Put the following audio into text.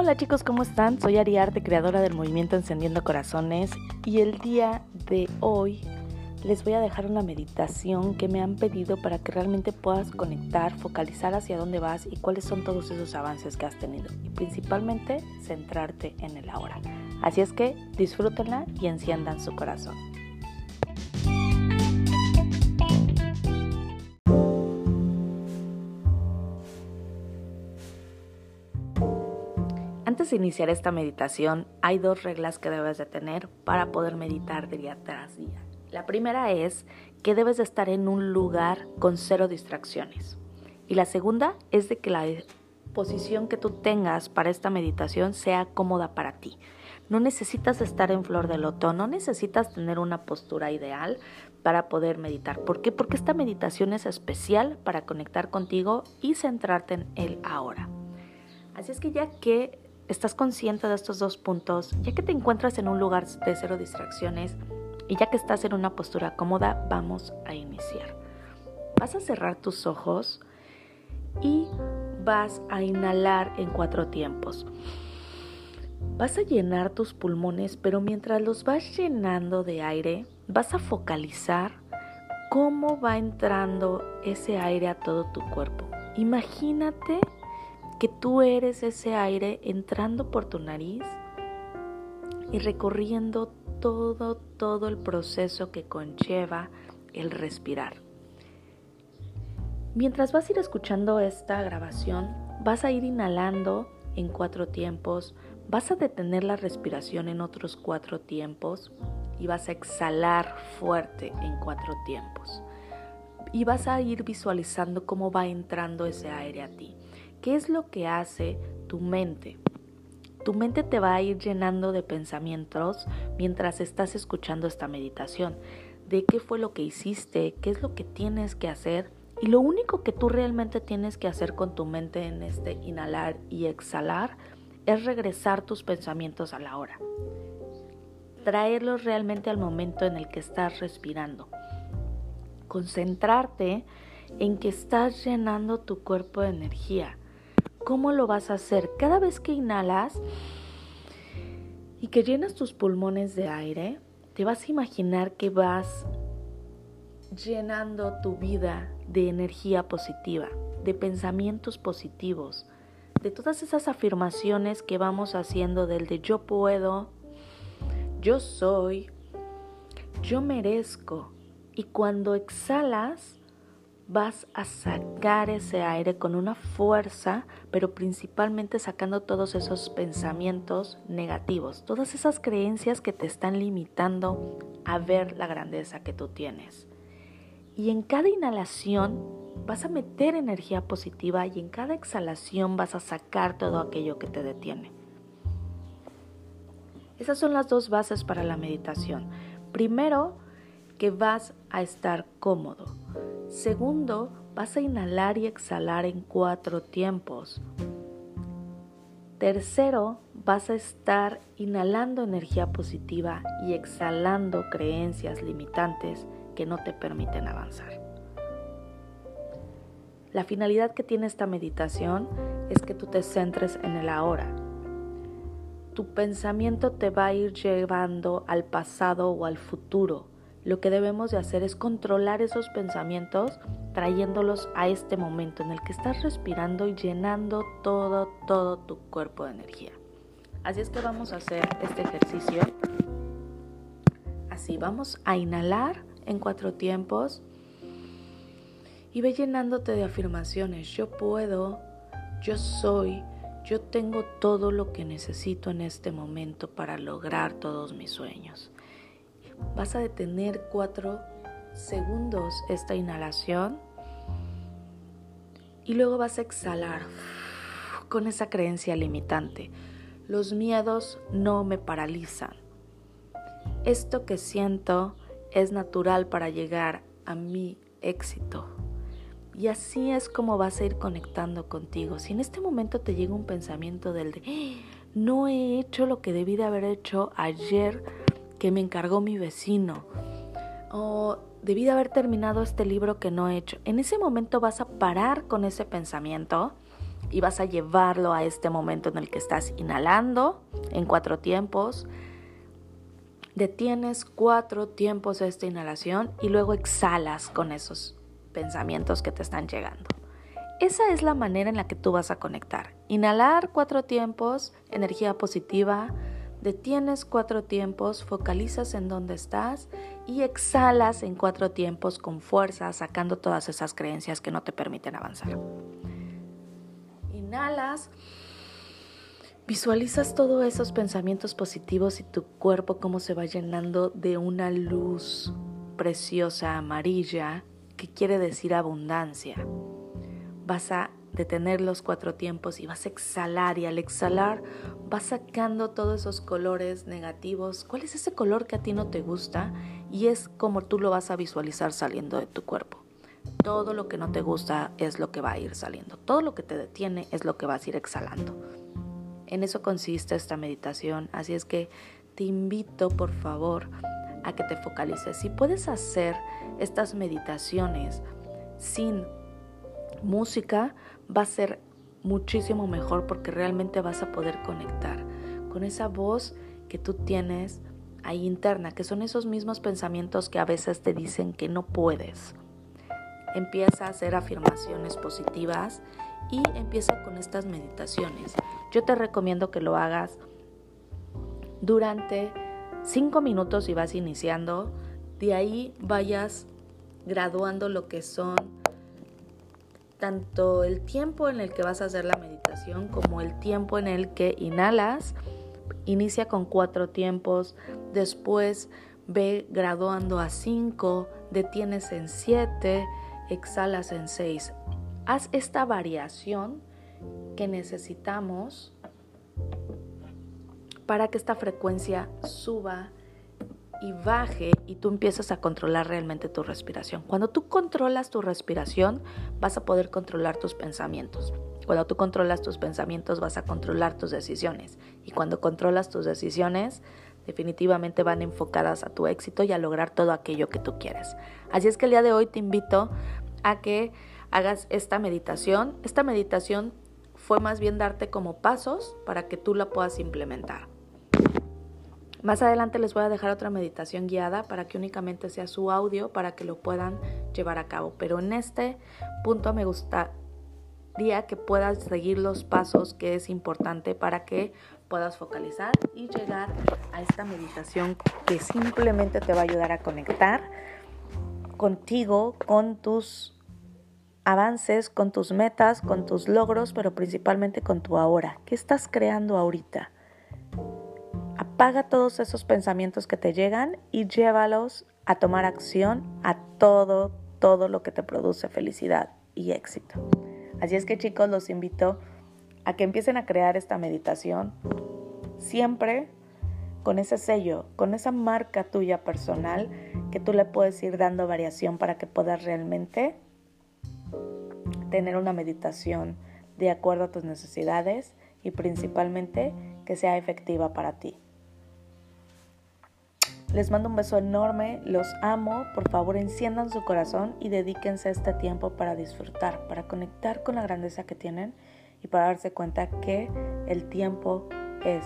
Hola chicos, ¿cómo están? Soy Ariarte, creadora del movimiento Encendiendo Corazones y el día de hoy les voy a dejar una meditación que me han pedido para que realmente puedas conectar, focalizar hacia dónde vas y cuáles son todos esos avances que has tenido y principalmente centrarte en el ahora. Así es que disfrútenla y enciendan su corazón. Antes de iniciar esta meditación, hay dos reglas que debes de tener para poder meditar día tras día. La primera es que debes de estar en un lugar con cero distracciones. Y la segunda es de que la posición que tú tengas para esta meditación sea cómoda para ti. No necesitas estar en flor de loto, no necesitas tener una postura ideal para poder meditar. ¿Por qué? Porque esta meditación es especial para conectar contigo y centrarte en el ahora. Así es que ya que estás consciente de estos dos puntos, ya que te encuentras en un lugar de cero distracciones, y ya que estás en una postura cómoda, vamos a iniciar. Vas a cerrar tus ojos y vas a inhalar en cuatro tiempos. Vas a llenar tus pulmones, pero mientras los vas llenando de aire, vas a focalizar cómo va entrando ese aire a todo tu cuerpo. Imagínate que tú eres ese aire entrando por tu nariz y recorriendo todo, todo el proceso que conlleva el respirar. Mientras vas a ir escuchando esta grabación, vas a ir inhalando en cuatro tiempos, vas a detener la respiración en otros cuatro tiempos y vas a exhalar fuerte en cuatro tiempos. Y vas a ir visualizando cómo va entrando ese aire a ti. ¿Qué es lo que hace tu mente? Tu mente te va a ir llenando de pensamientos mientras estás escuchando esta meditación, de qué fue lo que hiciste, qué es lo que tienes que hacer. Y lo único que tú realmente tienes que hacer con tu mente en este inhalar y exhalar es regresar tus pensamientos a la hora. Traerlos realmente al momento en el que estás respirando. Concentrarte en que estás llenando tu cuerpo de energía ¿Cómo lo vas a hacer? Cada vez que inhalas y que llenas tus pulmones de aire, te vas a imaginar que vas llenando tu vida de energía positiva, de pensamientos positivos, de todas esas afirmaciones que vamos haciendo del de yo puedo, yo soy, yo merezco. Y cuando exhalas, vas a sacar ese aire con una fuerza, pero principalmente sacando todos esos pensamientos negativos, todas esas creencias que te están limitando a ver la grandeza que tú tienes. Y en cada inhalación vas a meter energía positiva y en cada exhalación vas a sacar todo aquello que te detiene. Esas son las dos bases para la meditación. Primero, que vas a estar cómodo. Segundo, vas a inhalar y exhalar en cuatro tiempos. Tercero, vas a estar inhalando energía positiva y exhalando creencias limitantes que no te permiten avanzar. La finalidad que tiene esta meditación es que tú te centres en el ahora. Tu pensamiento te va a ir llevando al pasado o al futuro lo que debemos de hacer es controlar esos pensamientos trayéndolos a este momento en el que estás respirando y llenando todo, todo tu cuerpo de energía. Así es que vamos a hacer este ejercicio. Así, vamos a inhalar en cuatro tiempos y ve llenándote de afirmaciones. Yo puedo, yo soy, yo tengo todo lo que necesito en este momento para lograr todos mis sueños. Vas a detener cuatro segundos esta inhalación y luego vas a exhalar con esa creencia limitante. Los miedos no me paralizan. Esto que siento es natural para llegar a mi éxito. Y así es como vas a ir conectando contigo. Si en este momento te llega un pensamiento del de, ¡Ah! no he hecho lo que debí de haber hecho ayer que me encargó mi vecino. O debí de haber terminado este libro que no he hecho. En ese momento vas a parar con ese pensamiento, y vas a llevarlo a este momento en el que estás inhalando en cuatro tiempos. Detienes cuatro tiempos esta inhalación y luego exhalas con esos pensamientos que te están llegando. Esa es la manera en la que tú vas a conectar. Inhalar cuatro tiempos, energía positiva, detienes cuatro tiempos, focalizas en dónde estás y exhalas en cuatro tiempos con fuerza, sacando todas esas creencias que no te permiten avanzar. Inhalas, visualizas todos esos pensamientos positivos y tu cuerpo cómo se va llenando de una luz preciosa amarilla que quiere decir abundancia. Vas a detener los cuatro tiempos y vas a exhalar y al exhalar vas sacando todos esos colores negativos. ¿Cuál es ese color que a ti no te gusta? Y es como tú lo vas a visualizar saliendo de tu cuerpo. Todo lo que no te gusta es lo que va a ir saliendo. Todo lo que te detiene es lo que vas a ir exhalando. En eso consiste esta meditación. Así es que te invito, por favor, a que te focalices. Si puedes hacer estas meditaciones sin música, va a ser muchísimo mejor porque realmente vas a poder conectar con esa voz que tú tienes ahí interna, que son esos mismos pensamientos que a veces te dicen que no puedes. Empieza a hacer afirmaciones positivas y empieza con estas meditaciones. Yo te recomiendo que lo hagas durante cinco minutos si vas iniciando. De ahí vayas graduando lo que son tanto el tiempo en el que vas a hacer la meditación como el tiempo en el que inhalas. Inicia con cuatro tiempos, después ve graduando a cinco, detienes en siete, exhalas en seis. Haz esta variación que necesitamos para que esta frecuencia suba y baje y tú empiezas a controlar realmente tu respiración. Cuando tú controlas tu respiración, vas a poder controlar tus pensamientos. Cuando tú controlas tus pensamientos, vas a controlar tus decisiones. Y cuando controlas tus decisiones, definitivamente van enfocadas a tu éxito y a lograr todo aquello que tú quieres. Así es que el día de hoy te invito a que hagas esta meditación. Esta meditación fue más bien darte como pasos para que tú la puedas implementar. Más adelante les voy a dejar otra meditación guiada para que únicamente sea su audio para que lo puedan llevar a cabo. Pero en este punto me gustaría que puedas seguir los pasos que es importante para que puedas focalizar y llegar a esta meditación que simplemente te va a ayudar a conectar contigo, con tus avances, con tus metas, con tus logros, pero principalmente con tu ahora. ¿Qué estás creando ahorita? Apaga todos esos pensamientos que te llegan y llévalos a tomar acción a todo, todo lo que te produce felicidad y éxito. Así es que chicos, los invito a que empiecen a crear esta meditación siempre con ese sello, con esa marca tuya personal que tú le puedes ir dando variación para que puedas realmente tener una meditación de acuerdo a tus necesidades y principalmente que sea efectiva para ti. Les mando un beso enorme, los amo, por favor enciendan su corazón y dedíquense este tiempo para disfrutar, para conectar con la grandeza que tienen y para darse cuenta que el tiempo es